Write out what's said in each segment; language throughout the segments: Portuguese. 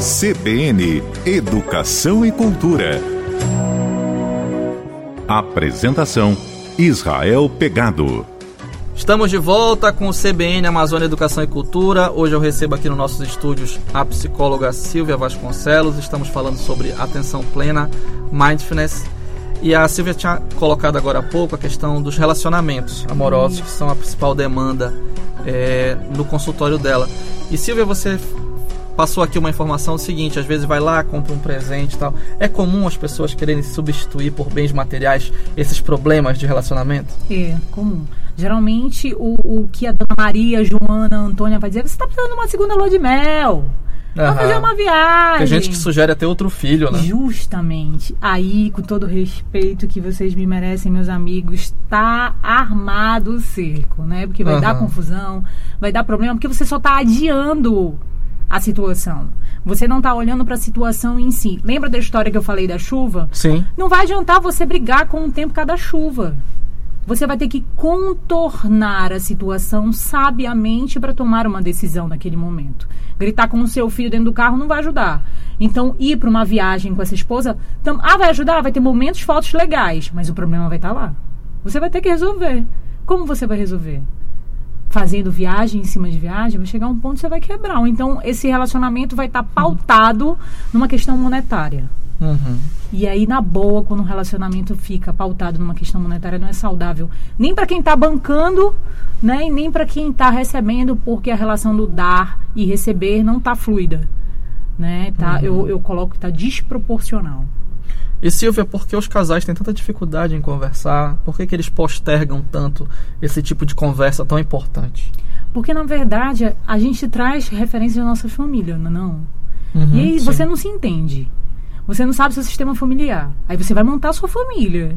CBN Educação e Cultura. Apresentação: Israel Pegado. Estamos de volta com o CBN Amazônia Educação e Cultura. Hoje eu recebo aqui nos nossos estúdios a psicóloga Silvia Vasconcelos. Estamos falando sobre atenção plena, mindfulness. E a Silvia tinha colocado agora há pouco a questão dos relacionamentos amorosos, que são a principal demanda é, no consultório dela. E Silvia, você passou aqui uma informação seguinte, às vezes vai lá, compra um presente e tal. É comum as pessoas quererem substituir por bens materiais esses problemas de relacionamento? É, comum. Geralmente o, o que a dona Maria, Joana, Antônia vai dizer, você está precisando de uma segunda lua de mel. Vamos fazer uma viagem. Tem gente que sugere até outro filho, né? Justamente. Aí, com todo o respeito que vocês me merecem, meus amigos, tá armado o cerco, né? Porque vai uhum. dar confusão, vai dar problema, porque você só tá adiando a situação. Você não está olhando para a situação em si. Lembra da história que eu falei da chuva? Sim. Não vai adiantar você brigar com o tempo cada chuva. Você vai ter que contornar a situação sabiamente para tomar uma decisão naquele momento. Gritar com o seu filho dentro do carro não vai ajudar. Então, ir para uma viagem com essa esposa, tam, ah, vai ajudar, vai ter momentos, fotos legais, mas o problema vai estar tá lá. Você vai ter que resolver. Como você vai resolver? Fazendo viagem em cima de viagem, vai chegar um ponto que você vai quebrar. Então, esse relacionamento vai estar tá pautado numa questão monetária. Uhum. E aí, na boa, quando um relacionamento fica pautado numa questão monetária, não é saudável. Nem para quem está bancando, né? E nem para quem está recebendo, porque a relação do dar e receber não está fluida. Né? Tá, uhum. eu, eu coloco que está desproporcional. E Silvia, por que os casais têm tanta dificuldade em conversar? Por que, que eles postergam tanto esse tipo de conversa tão importante? Porque, na verdade, a gente traz referências da nossa família, não é? Uhum, e aí sim. você não se entende. Você não sabe seu sistema familiar. Aí você vai montar a sua família.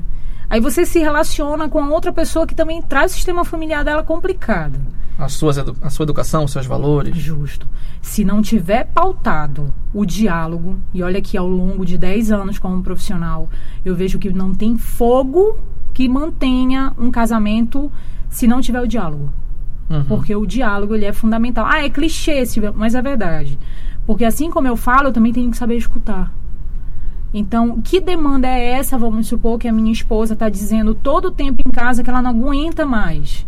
Aí você se relaciona com outra pessoa que também traz o sistema familiar dela complicado. A, suas a sua educação, os seus valores. Justo. Se não tiver pautado o diálogo, e olha que ao longo de 10 anos como profissional, eu vejo que não tem fogo que mantenha um casamento se não tiver o diálogo. Uhum. Porque o diálogo ele é fundamental. Ah, é clichê, mas é verdade. Porque assim como eu falo, eu também tenho que saber escutar. Então, que demanda é essa? Vamos supor que a minha esposa está dizendo todo o tempo em casa que ela não aguenta mais,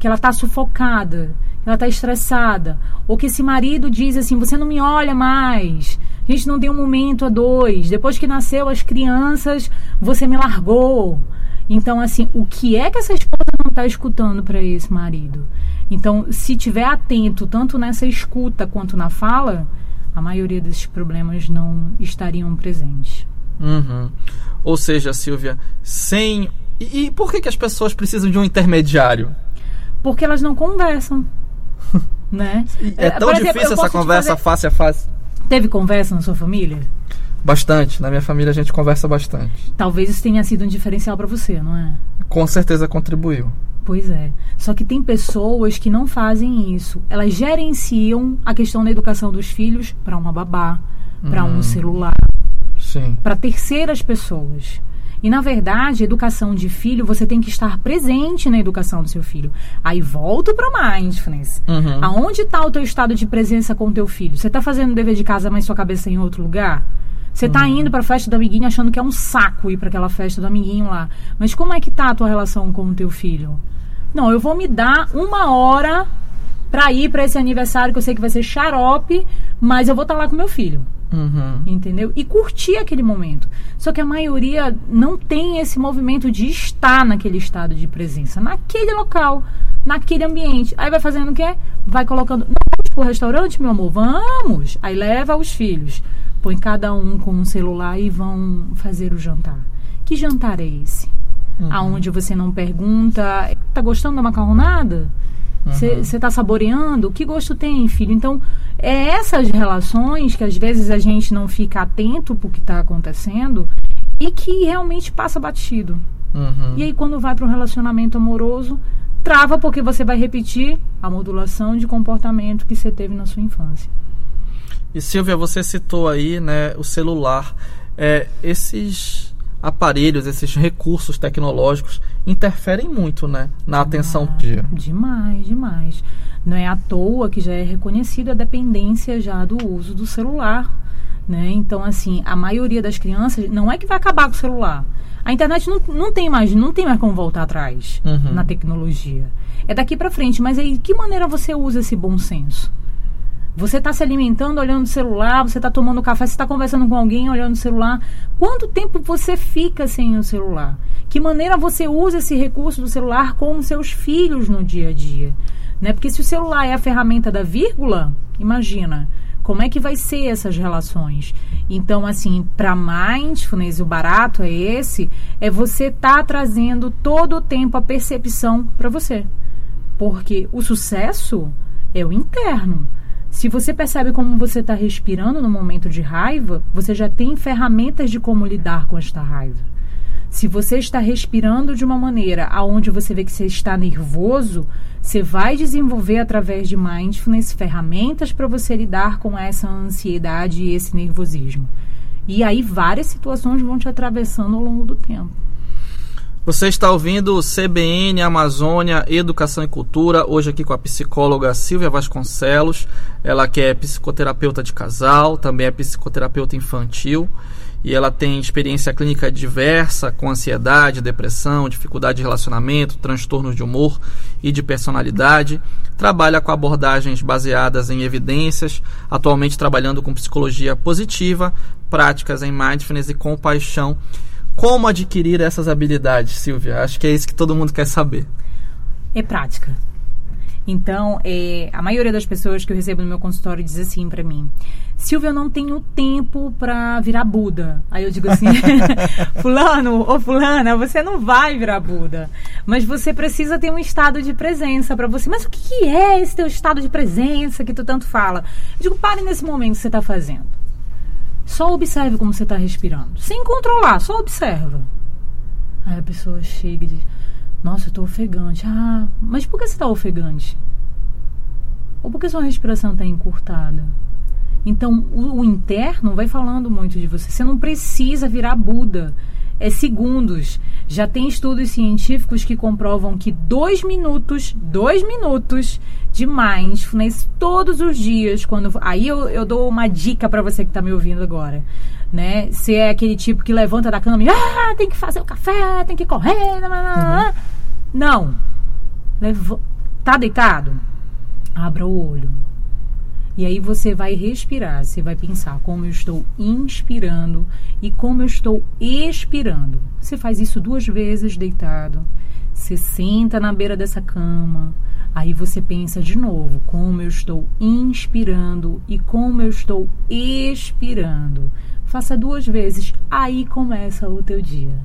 que ela está sufocada, que ela está estressada, ou que esse marido diz assim: você não me olha mais, a gente não tem um momento a dois, depois que nasceu as crianças, você me largou. Então, assim, o que é que essa esposa não está escutando para esse marido? Então, se tiver atento tanto nessa escuta quanto na fala, a maioria desses problemas não estariam presentes. Uhum. Ou seja, Silvia, sem. E, e, por que, que as pessoas precisam de um intermediário? Porque elas não conversam. né? É tão difícil essa conversa fazer... face a face. Teve conversa na sua família? Bastante. Na minha família a gente conversa bastante. Talvez isso tenha sido um diferencial para você, não é? Com certeza contribuiu. Pois é. Só que tem pessoas que não fazem isso. Elas gerenciam a questão da educação dos filhos para uma babá, para hum. um celular, para terceiras pessoas. E na verdade, educação de filho, você tem que estar presente na educação do seu filho. Aí volto para mindfulness. Uhum. Aonde está o teu estado de presença com o teu filho? Você está fazendo o dever de casa, mas sua cabeça é em outro lugar? Você está uhum. indo para a festa do amiguinho achando que é um saco ir para aquela festa do amiguinho lá. Mas como é que tá a tua relação com o teu filho? Não, eu vou me dar uma hora para ir para esse aniversário que eu sei que vai ser xarope, mas eu vou estar tá lá com meu filho. Uhum. Entendeu? E curtir aquele momento. Só que a maioria não tem esse movimento de estar naquele estado de presença, naquele local, naquele ambiente. Aí vai fazendo o quê? Vai colocando. Não, vamos pro restaurante, meu amor? Vamos! Aí leva os filhos. Põe cada um com um celular e vão fazer o jantar. Que jantar é esse? uhum. aonde você não pergunta, tá gostando da macarronada? Você uhum. está saboreando? Que gosto tem, filho? Então, é essas relações que às vezes a gente não fica atento para o que está acontecendo e que realmente passa batido. Uhum. E aí, quando vai para um relacionamento amoroso, trava porque você vai repetir a modulação de comportamento que você teve na sua infância. E Silvia, você citou aí né, o celular. É, esses aparelhos, esses recursos tecnológicos interferem muito, né, na atenção do dia. Demais, demais. Não é à toa que já é reconhecida a dependência já do uso do celular, né? Então, assim, a maioria das crianças não é que vai acabar com o celular. A internet não, não tem mais, não tem mais como voltar atrás Uhum. na tecnologia. É daqui para frente, mas aí que maneira você usa esse bom senso? Você está se alimentando olhando o celular, você está tomando café, você está conversando com alguém olhando o celular. Quanto tempo você fica sem o celular? Que maneira você usa esse recurso do celular com os seus filhos no dia a dia? Né? Porque se o celular é a ferramenta da vírgula, imagina como é que vai ser essas relações. Então, assim, para mindfulness, o barato é esse, é você estar tá trazendo todo o tempo a percepção para você. Porque o sucesso é o interno. Se você percebe como você está respirando no momento de raiva, você já tem ferramentas de como lidar com esta raiva. Se você está respirando de uma maneira aonde você vê que você está nervoso, você vai desenvolver através de mindfulness ferramentas para você lidar com essa ansiedade e esse nervosismo. E aí várias situações vão te atravessando ao longo do tempo. Você está ouvindo o CBN Amazônia Educação e Cultura, hoje aqui com a psicóloga Silvia Vasconcelos, ela que é psicoterapeuta de casal, também é psicoterapeuta infantil e ela tem experiência clínica diversa com ansiedade, depressão, dificuldade de relacionamento, transtornos de humor e de personalidade. Trabalha com abordagens baseadas em evidências, atualmente trabalhando com psicologia positiva, práticas em mindfulness e compaixão. Como adquirir essas habilidades, Silvia? Acho que é isso que todo mundo quer saber. É prática. Então, é, a maioria das pessoas que eu recebo no meu consultório diz assim para mim: Silvia, eu não tenho tempo para virar Buda. Aí eu digo assim: Fulano ou Fulana, você não vai virar Buda, mas você precisa ter um estado de presença para você. Mas o que, que é esse teu estado de presença que tu tanto fala? Eu digo: pare nesse momento que você está fazendo. Só observe como você está respirando, sem controlar, só observa. Aí a pessoa chega e diz: Nossa, eu tô ofegante. Ah, mas por que você está ofegante? Ou porque sua respiração está encurtada? Então, o, o, interno vai falando muito de você. Você não precisa virar Buda. É segundos. Já tem estudos científicos que comprovam que dois minutos, dois minutos de mindfulness todos os dias, quando aí eu, eu dou uma dica para você que está me ouvindo agora, né? Se é aquele tipo que levanta da cama e ah, tem que fazer o café, tem que correr, uhum. não. Levo, tá deitado? Abra o olho. E aí você vai respirar, você vai pensar como eu estou inspirando e como eu estou expirando. Você faz isso duas vezes deitado. Você senta na beira dessa cama. Aí você pensa de novo como eu estou inspirando e como eu estou expirando. Faça duas vezes, aí começa o teu dia.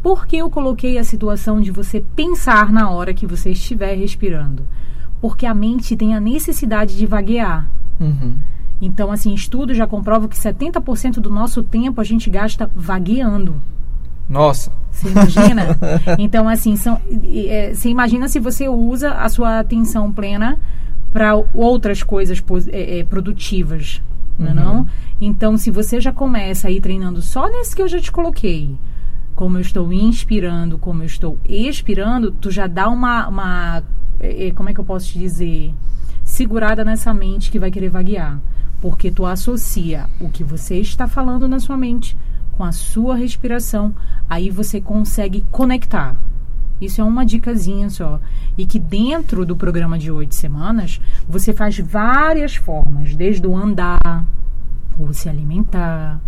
Por que eu coloquei a situação de você pensar na hora que você estiver respirando? Porque a mente tem a necessidade de vaguear. Uhum. Então, assim, estudos já comprovam que 70% do nosso tempo a gente gasta vagueando. Nossa. Você imagina? então, assim, são, é, você imagina se você usa a sua atenção plena para outras coisas é, é, produtivas, Uhum. não, é não? Então, se você já começa a ir treinando só nesse que eu já te coloquei, como eu estou inspirando, como eu estou expirando, tu já dá uma, uma é, como é que eu posso te dizer, segurada nessa mente que vai querer vaguear, porque tu associa o que você está falando na sua mente com a sua respiração, aí você consegue conectar. Isso é uma dicasinha só. E que dentro do programa de oito semanas, você faz várias formas, desde o andar, o se alimentar,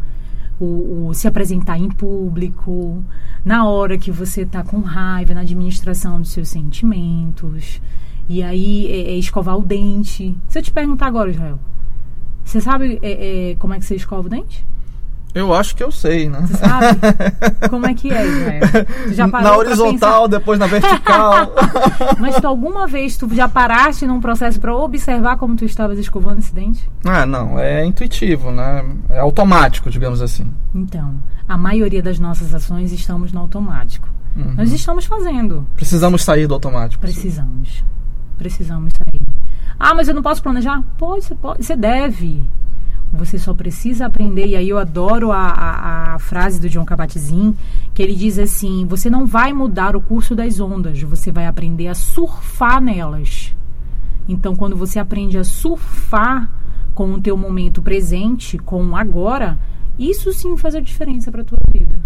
o, o se apresentar em público, na hora que você está com raiva, na administração dos seus sentimentos. E aí é, é escovar o dente. Se eu te perguntar agora, Israel, você sabe é, é, como é que você escova o dente? Eu acho que eu sei, né? Você sabe? Como é que é, Israel? Já na horizontal, depois na vertical. Mas tu alguma vez tu já paraste num processo para observar como tu estavas escovando esse dente? ah, não, é intuitivo, né? É automático, digamos assim. Então, a maioria das nossas ações estamos no automático. Uhum. Nós estamos fazendo. Precisamos sair do automático. Precisamos. Precisamos sair. Ah, mas eu não posso planejar? Pode, você pode. Você deve. Você só precisa aprender, e aí eu adoro a, a, a frase do John Kabat-Zinn, que ele diz assim: você não vai mudar o curso das ondas, você vai aprender a surfar nelas. Então, quando você aprende a surfar com o teu momento presente, com o agora, isso sim faz a diferença para a tua vida.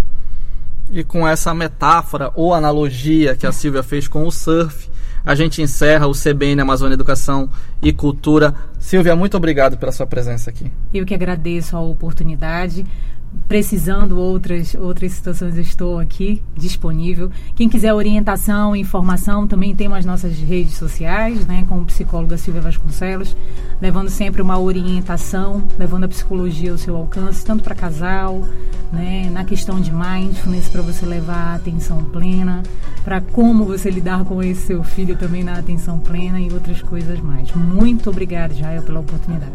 E com essa metáfora ou analogia que a Silvia fez com o surf, a gente encerra o CBN Amazônia Educação e Cultura. Silvia, muito obrigado pela sua presença aqui. Eu que agradeço a oportunidade precisando outras outras situações, eu estou aqui disponível. Quem quiser orientação, informação, também temos as nossas redes sociais, né, com o psicóloga Silvia Vasconcelos, levando sempre uma orientação, levando a psicologia ao seu alcance, tanto para casal, né, na questão de mindfulness para você levar a atenção plena, para como você lidar com esse seu filho também na atenção plena e outras coisas mais. Muito obrigada, Jael, pela oportunidade.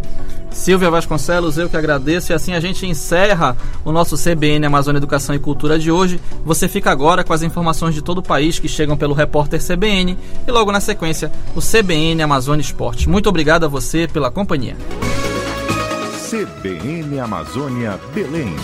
Silvia Vasconcelos, eu que agradeço. E assim a gente encerra o nosso CBN Amazônia Educação e Cultura de hoje. Você fica agora com as informações de todo o país que chegam pelo repórter CBN e logo na sequência o CBN Amazônia Esporte. Muito obrigado a você pela companhia. CBN Amazônia Belém.